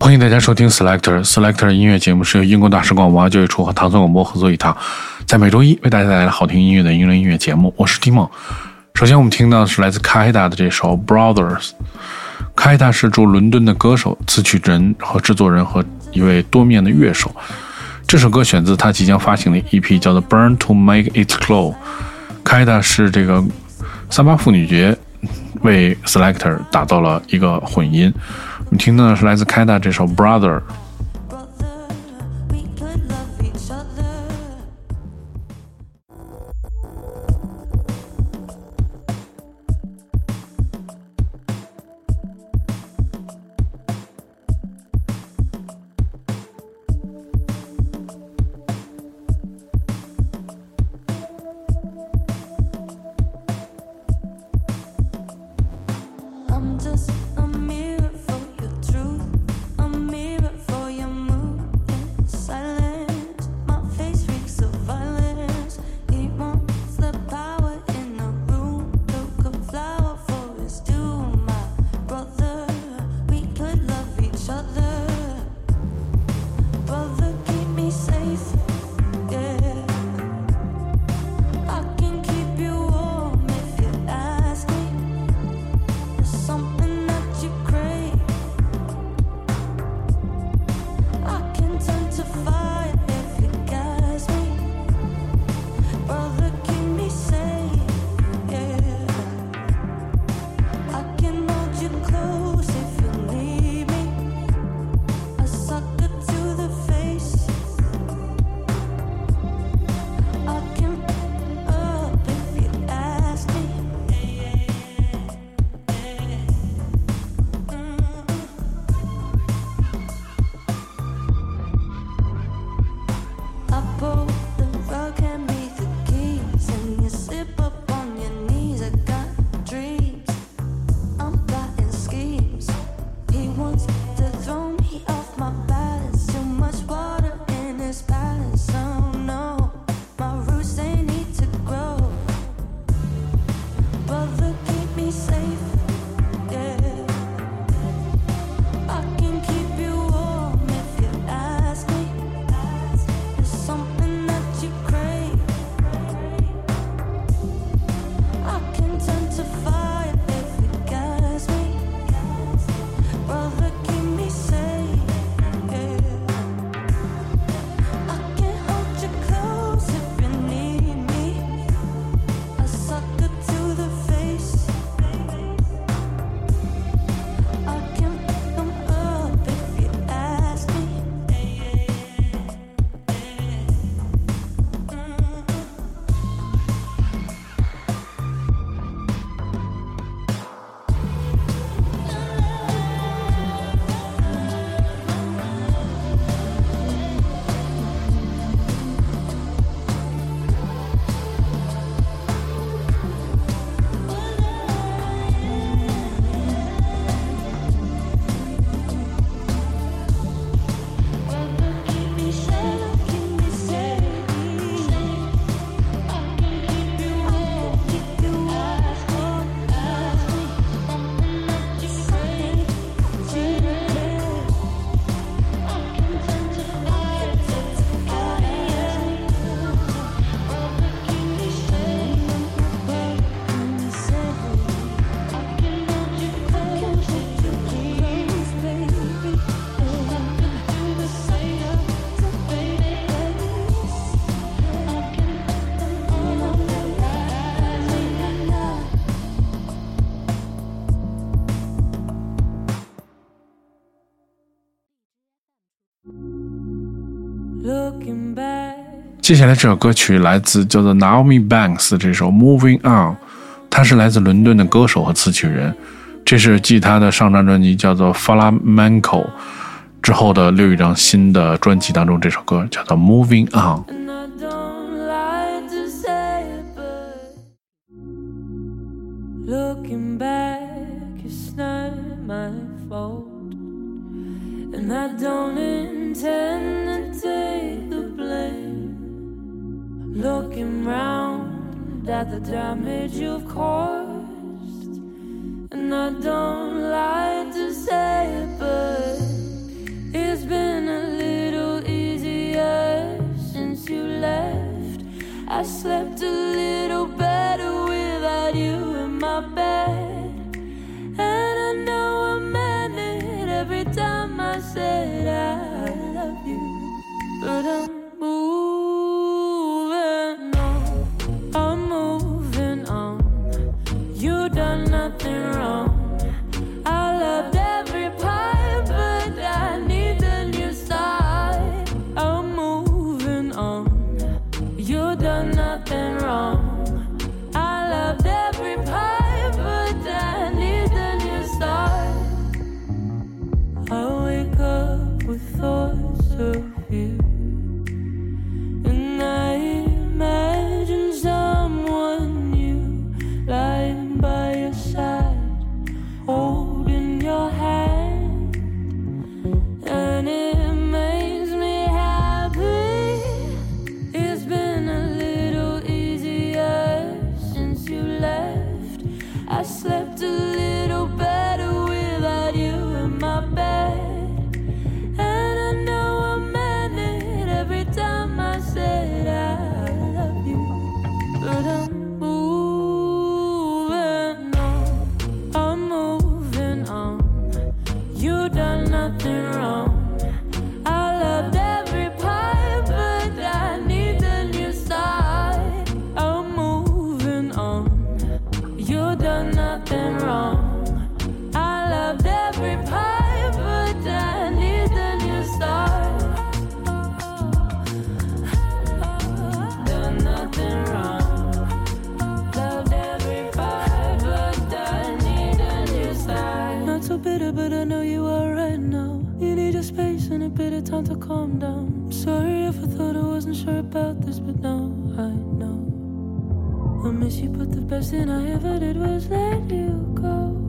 欢迎大家收听 Selector Selector 音乐节目，是由英国大使馆文化教育处和唐宋广播合作一档，在每周一为大家带来好听音乐的英伦音乐节目。我是蒂梦。首先，我们听到的是来自卡伊达的这首 Brothers。卡伊达是驻伦敦的歌手、词曲人和制作人，和一位多面的乐手。这首歌选自他即将发行的 EP，叫做《Burn to Make It Glow》。卡伊达是这个三八妇女节为 Selector 打造了一个混音。你听到的是来自开大这首《Brother》。接下来这首歌曲来自叫做 Naomi Banks 这首 Moving On，他是来自伦敦的歌手和词曲人，这是继他的上张专辑叫做 Flamenco 之后的另一张新的专辑当中，这首歌叫做 Moving On。at the damage you've caused. And I don't like to say it, but it's been a little easier since you left. I slept a little. Bitter, but I know you are right now. You need your space and a bit of time to calm down. I'm sorry if I thought I wasn't sure about this, but now I know. I miss you, but the best thing I ever did was let you go.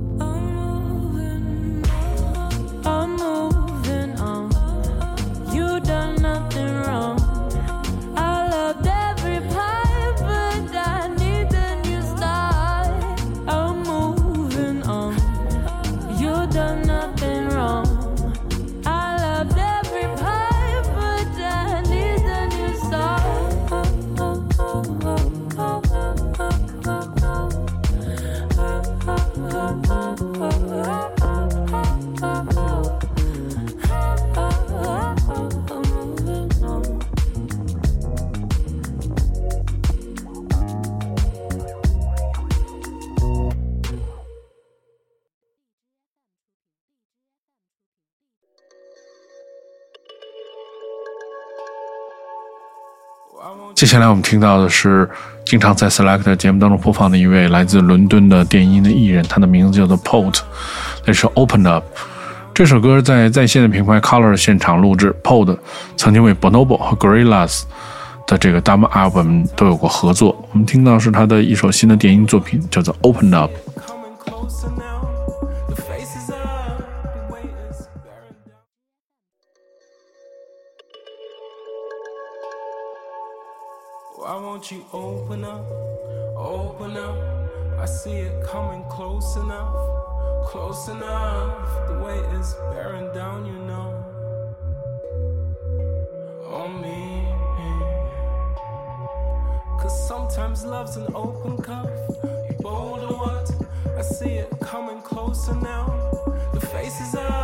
接下来我们听到的是经常在 Select 节目当中播放的一位来自伦敦的电音的艺人，他的名字叫做 Pot，那是 Opened Up。这首歌在在线的品牌 Color 现场录制，Pod 曾经为 Bonobo 和 Gorillaz 的这个 demo album 都有过合作。我们听到是他的一首新的电音作品，叫做 Opened Up。Why won't you open up, open up? I see it coming close enough, close enough. The weight is bearing down, you know. On me. Cause sometimes love's an open cup. You bold or what? I see it coming closer now. The face is up,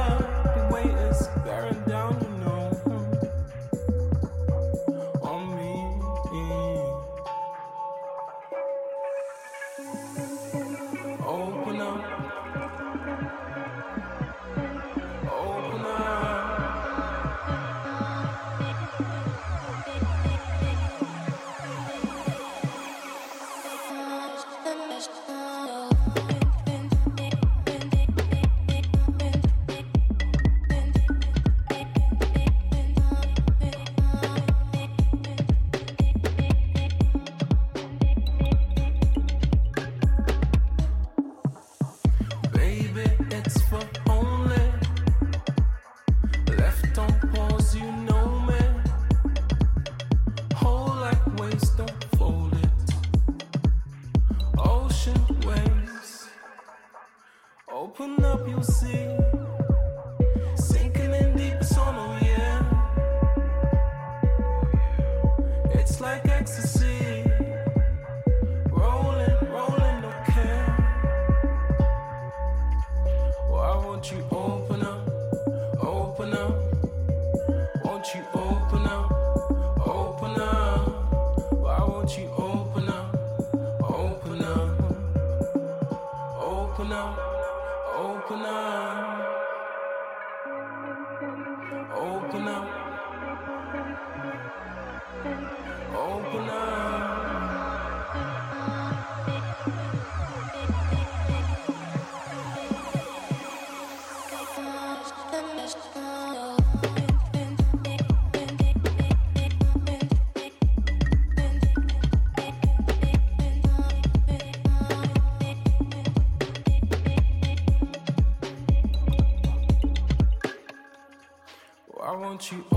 you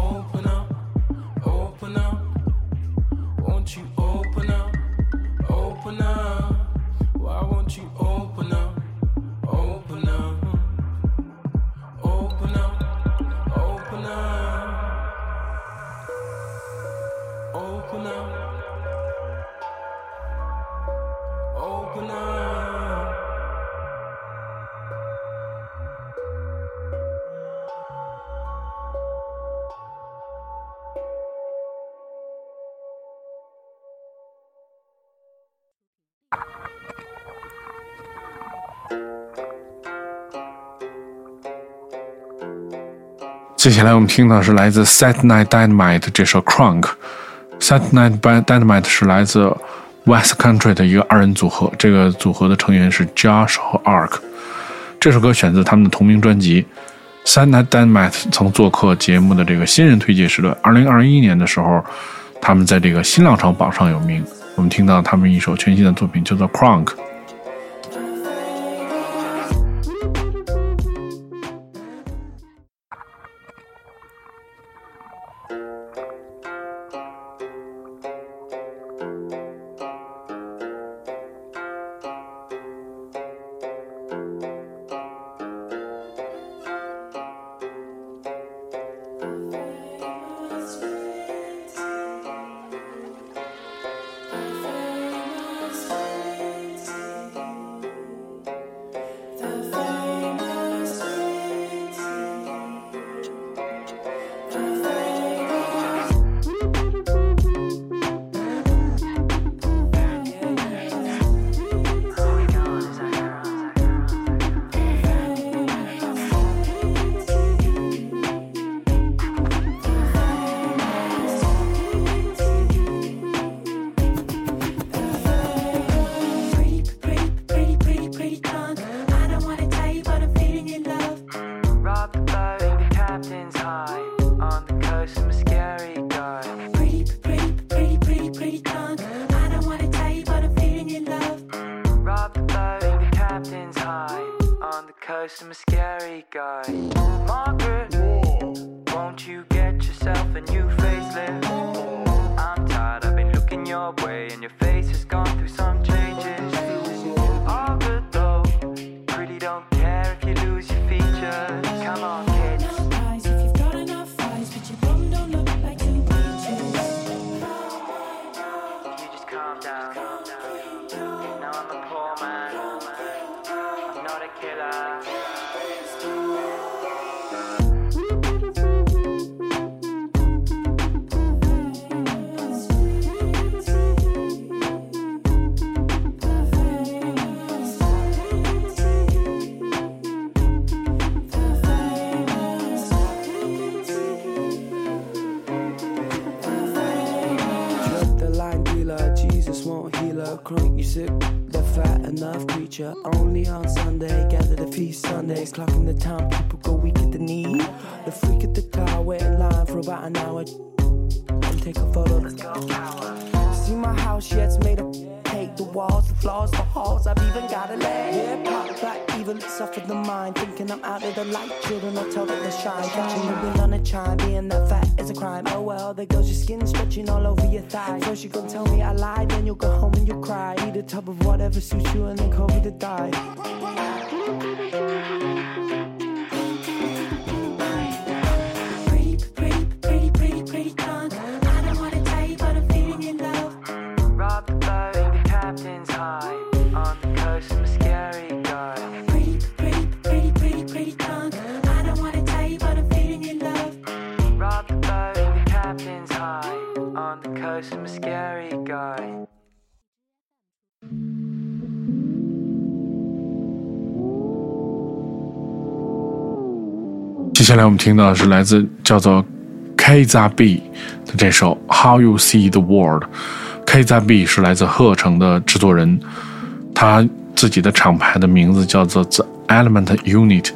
接下来我们听到是来自 Sat Night Dynamite 这首 Crunk。Sat Night Dynamite 是来自 West Country 的一个二人组合，这个组合的成员是 Josh 和 Ark。这首歌选自他们的同名专辑。Sat Night Dynamite 曾做客节目的这个新人推介时段。二零二一年的时候，他们在这个新浪潮榜上有名。我们听到他们一首全新的作品，叫做 Crunk。some scary guy. Sundays. Clocking the time, people go weak at the knee. The freak at the car, wait in line for about an hour. And take a photo. let's go power. See my house, yeah, it's made of cake. The walls, the floors, the halls, I've even got a leg. Yeah, pop back, evil, it's off of the mind. Thinking I'm out of the light, children, I tell that they shine. Catching the wind on a chime, being that fat is a crime. Oh well, there goes your skin stretching all over your thigh. First you gon' tell me I lied, then you'll go home and you'll cry. Eat a tub of whatever suits you and then call me to die. 接下来我们听到的是来自叫做 k z a b 的这首《How You See the World》。k z a b 是来自鹤城的制作人，他自己的厂牌的名字叫做 The Element Unit。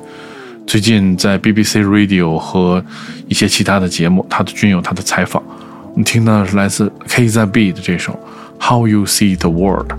最近在 BBC Radio 和一些其他的节目，他都均有他的采访。我们听到的是来自 k z a b 的这首《How You See the World》。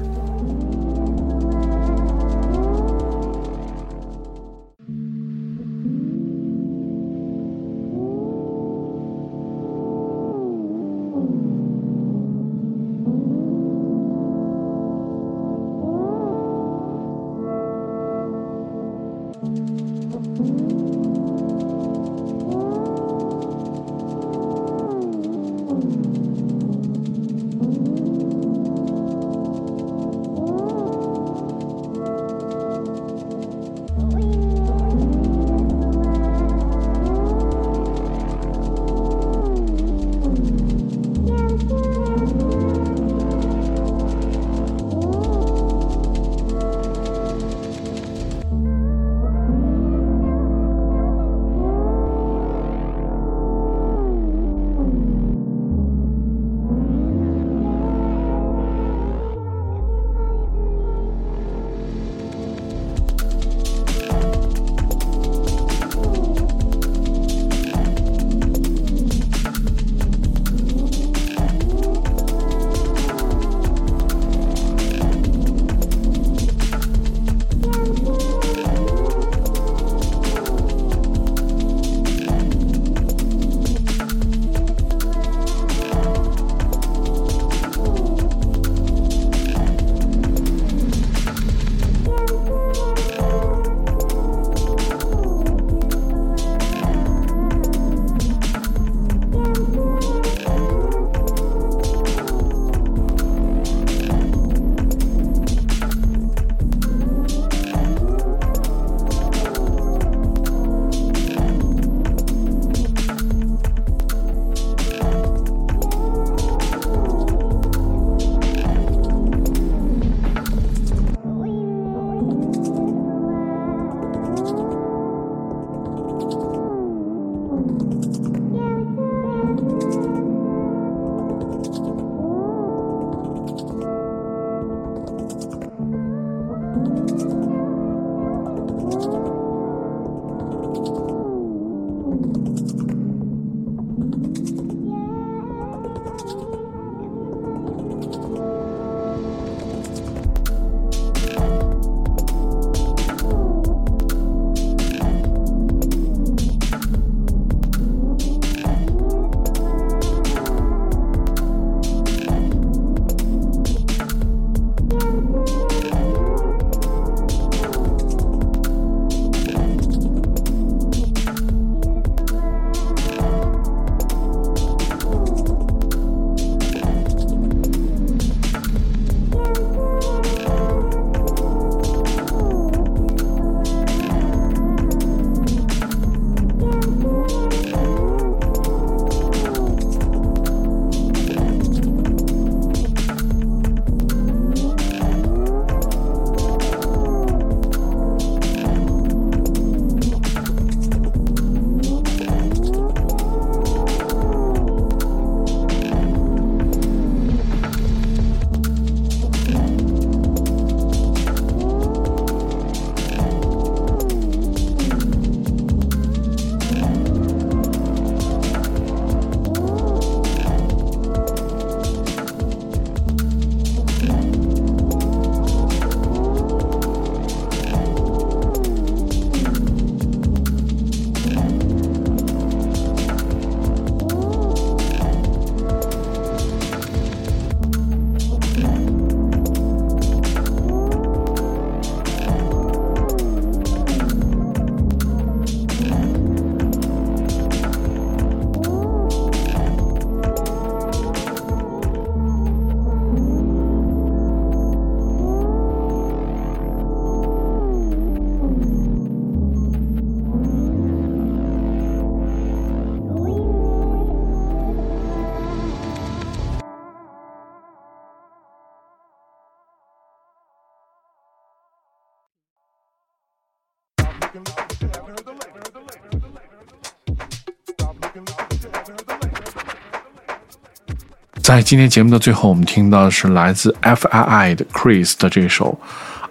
在今天节目的最后，我们听到的是来自 F.I.I 的 Chris 的这首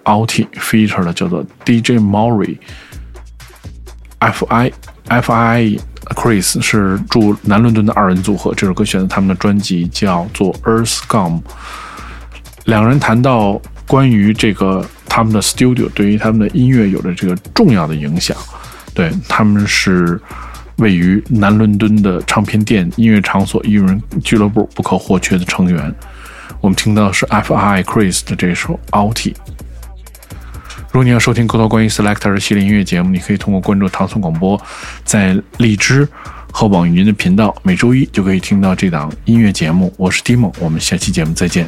Outie Feature 的叫做 DJ Maury。F.I. F.I. Chris 是驻南伦敦的二人组合，这首歌选择他们的专辑叫做 Earth Gum。两人谈到关于这个他们的 studio 对于他们的音乐有着这个重要的影响。对他们是位于南伦敦的唱片店、音乐场所、艺人俱乐部不可或缺的成员。我们听到的是 F.I. Chris 的这首 Alti。如果你要收听更多关于 Selector 系列音乐节目，你可以通过关注唐宋广播，在荔枝和网易云的频道，每周一就可以听到这档音乐节目。我是 Timo，我们下期节目再见。